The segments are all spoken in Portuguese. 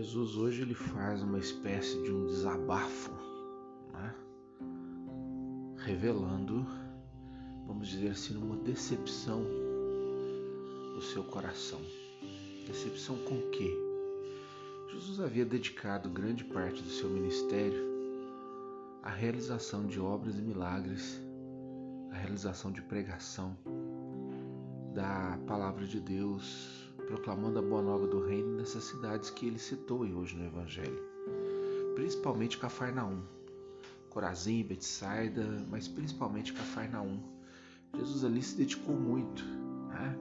Jesus hoje ele faz uma espécie de um desabafo, né? revelando, vamos dizer assim, uma decepção do seu coração. Decepção com o quê? Jesus havia dedicado grande parte do seu ministério à realização de obras e milagres, à realização de pregação da palavra de Deus, proclamando a boa nova do reino nessas cidades que ele citou hoje no Evangelho, principalmente Cafarnaum, Corazim, Betsaida, mas principalmente Cafarnaum. Jesus ali se dedicou muito, né?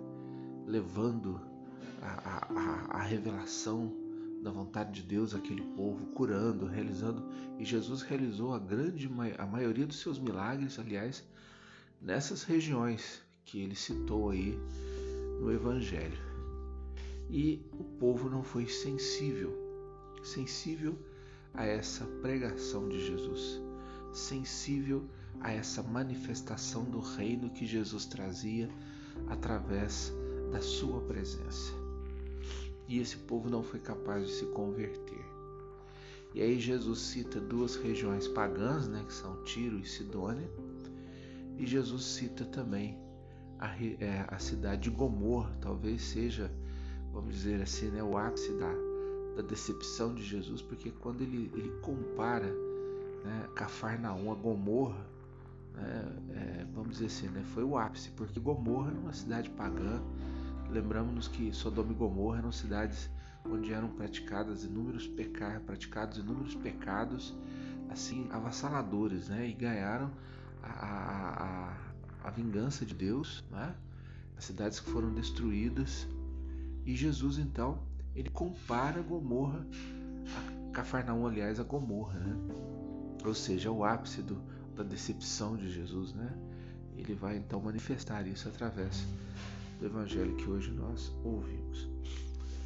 levando a, a, a revelação da vontade de Deus àquele povo, curando, realizando, e Jesus realizou a grande a maioria dos seus milagres, aliás, nessas regiões que ele citou aí no Evangelho e o povo não foi sensível, sensível a essa pregação de Jesus, sensível a essa manifestação do reino que Jesus trazia através da sua presença. E esse povo não foi capaz de se converter. E aí Jesus cita duas regiões pagãs, né, que são Tiro e Sidônia, e Jesus cita também a, é, a cidade de Gomorra, talvez seja vamos dizer assim, né, o ápice da, da decepção de Jesus, porque quando ele, ele compara né, Cafarnaum a Gomorra, né, é, vamos dizer assim, né, foi o ápice, porque Gomorra era uma cidade pagã. Lembramos-nos que Sodoma e Gomorra eram cidades onde eram praticadas inúmeros pecados, praticados inúmeros pecados, assim avassaladores, né, e ganharam a, a, a, a vingança de Deus, né? As cidades que foram destruídas e Jesus então ele compara Gomorra, a Cafarnaum, aliás, a Gomorra, né? Ou seja, o ápice do, da decepção de Jesus, né? Ele vai então manifestar isso através do evangelho que hoje nós ouvimos.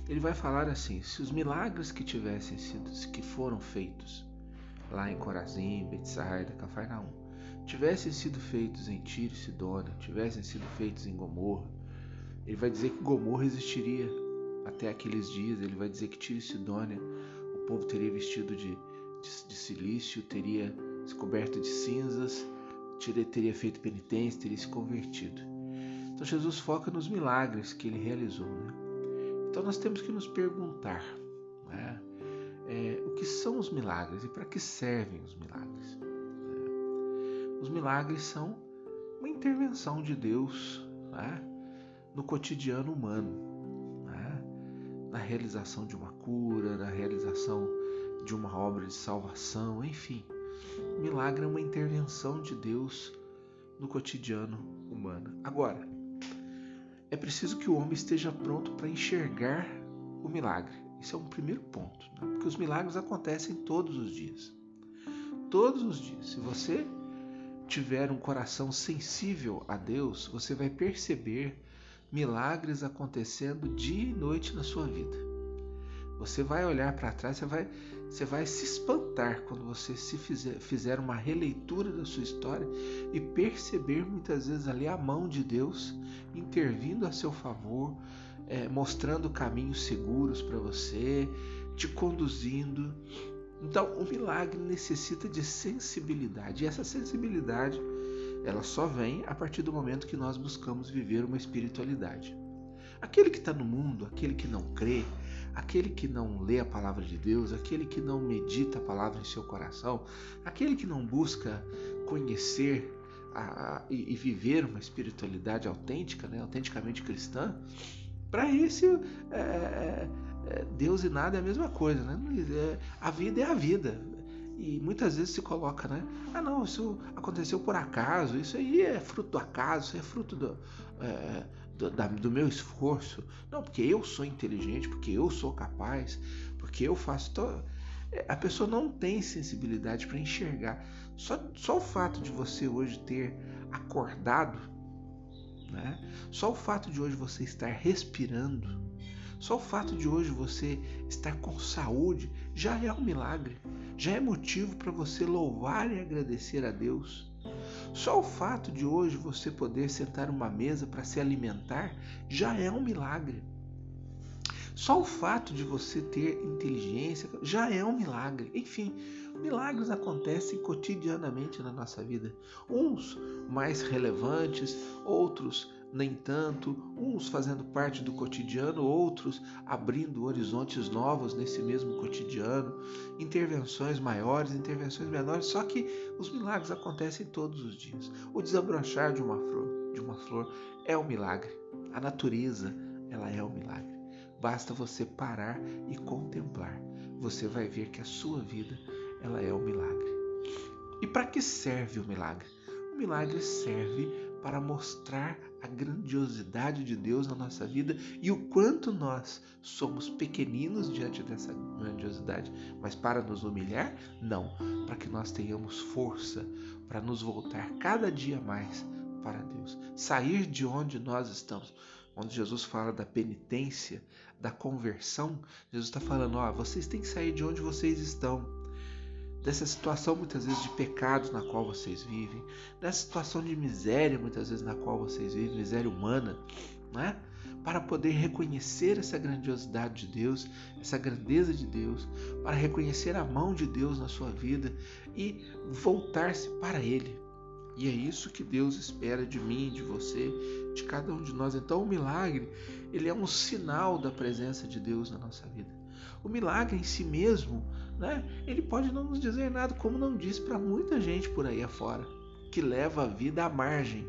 Ele vai falar assim: se os milagres que tivessem sido, que foram feitos lá em Corazim, Betsaida, Cafarnaum, tivessem sido feitos em Tiro e Sidônia, tivessem sido feitos em Gomorra, ele vai dizer que Gomorra existiria até aqueles dias. Ele vai dizer que Tiro e Sidônia, o povo teria vestido de, de, de silício, teria se coberto de cinzas, Tiro teria feito penitência, teria se convertido. Então Jesus foca nos milagres que ele realizou. Né? Então nós temos que nos perguntar né? é, o que são os milagres e para que servem os milagres. Né? Os milagres são uma intervenção de Deus né? No cotidiano humano, né? na realização de uma cura, na realização de uma obra de salvação, enfim. Milagre é uma intervenção de Deus no cotidiano humano. Agora, é preciso que o homem esteja pronto para enxergar o milagre. Isso é um primeiro ponto, né? porque os milagres acontecem todos os dias. Todos os dias. Se você tiver um coração sensível a Deus, você vai perceber milagres acontecendo dia e noite na sua vida. Você vai olhar para trás, você vai, você vai se espantar quando você se fizer, fizer uma releitura da sua história e perceber muitas vezes ali a mão de Deus intervindo a seu favor, é, mostrando caminhos seguros para você, te conduzindo. Então, o milagre necessita de sensibilidade e essa sensibilidade ela só vem a partir do momento que nós buscamos viver uma espiritualidade. Aquele que está no mundo, aquele que não crê, aquele que não lê a palavra de Deus, aquele que não medita a palavra em seu coração, aquele que não busca conhecer a, a, e, viver uma espiritualidade autêntica, né, autenticamente cristã, para esse é, é, é, Deus e nada é a mesma coisa. Né? É, a vida é a vida. E muitas vezes se coloca, né? Ah, não, isso aconteceu por acaso, isso aí é fruto do acaso, isso é fruto do, é, do, da, do meu esforço. Não, porque eu sou inteligente, porque eu sou capaz, porque eu faço. To... É, a pessoa não tem sensibilidade para enxergar. Só, só o fato de você hoje ter acordado, né? só o fato de hoje você estar respirando, só o fato de hoje você estar com saúde já é um milagre, já é motivo para você louvar e agradecer a Deus. Só o fato de hoje você poder sentar uma mesa para se alimentar já é um milagre. Só o fato de você ter inteligência já é um milagre. Enfim, milagres acontecem cotidianamente na nossa vida. Uns mais relevantes, outros nem tanto, uns fazendo parte do cotidiano, outros abrindo horizontes novos nesse mesmo cotidiano, intervenções maiores, intervenções menores, só que os milagres acontecem todos os dias. O desabrochar de uma flor, de uma flor é um milagre. A natureza, ela é um milagre. Basta você parar e contemplar. Você vai ver que a sua vida, ela é um milagre. E para que serve o milagre? O milagre serve para mostrar a grandiosidade de Deus na nossa vida e o quanto nós somos pequeninos diante dessa grandiosidade. Mas para nos humilhar? Não. Para que nós tenhamos força para nos voltar cada dia mais para Deus. Sair de onde nós estamos. Quando Jesus fala da penitência, da conversão, Jesus está falando: ó, vocês têm que sair de onde vocês estão dessa situação muitas vezes de pecados na qual vocês vivem, dessa situação de miséria muitas vezes na qual vocês vivem, miséria humana, né? Para poder reconhecer essa grandiosidade de Deus, essa grandeza de Deus, para reconhecer a mão de Deus na sua vida e voltar-se para Ele. E é isso que Deus espera de mim, de você, de cada um de nós. Então, o milagre, ele é um sinal da presença de Deus na nossa vida. O milagre em si mesmo né? Ele pode não nos dizer nada, como não diz para muita gente por aí afora, que leva a vida à margem,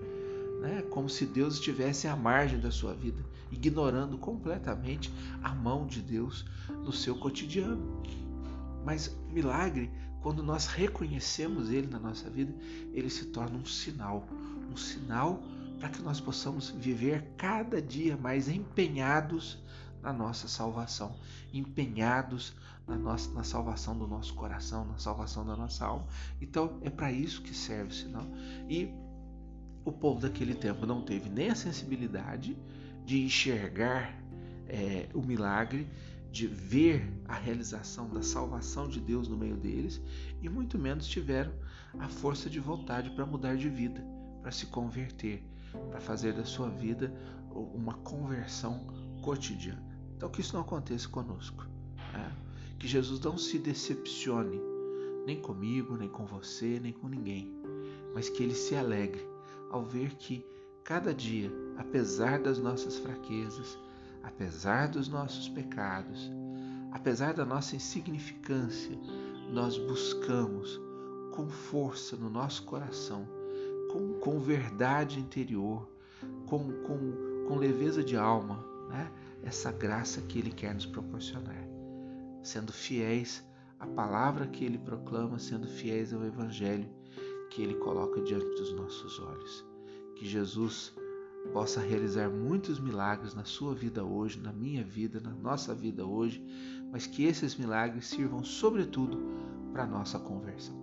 né? como se Deus estivesse à margem da sua vida, ignorando completamente a mão de Deus no seu cotidiano. Mas milagre, quando nós reconhecemos Ele na nossa vida, ele se torna um sinal, um sinal para que nós possamos viver cada dia mais empenhados na nossa salvação, empenhados na, nossa, na salvação do nosso coração, na salvação da nossa alma. Então é para isso que serve o sinal. E o povo daquele tempo não teve nem a sensibilidade de enxergar é, o milagre, de ver a realização da salvação de Deus no meio deles, e muito menos tiveram a força de vontade para mudar de vida, para se converter, para fazer da sua vida uma conversão cotidiana. Então, que isso não aconteça conosco. Né? Que Jesus não se decepcione, nem comigo, nem com você, nem com ninguém, mas que ele se alegre ao ver que cada dia, apesar das nossas fraquezas, apesar dos nossos pecados, apesar da nossa insignificância, nós buscamos com força no nosso coração, com, com verdade interior, com, com, com leveza de alma, né? essa graça que Ele quer nos proporcionar, sendo fiéis à palavra que Ele proclama, sendo fiéis ao Evangelho que Ele coloca diante dos nossos olhos. Que Jesus possa realizar muitos milagres na sua vida hoje, na minha vida, na nossa vida hoje, mas que esses milagres sirvam, sobretudo, para a nossa conversão.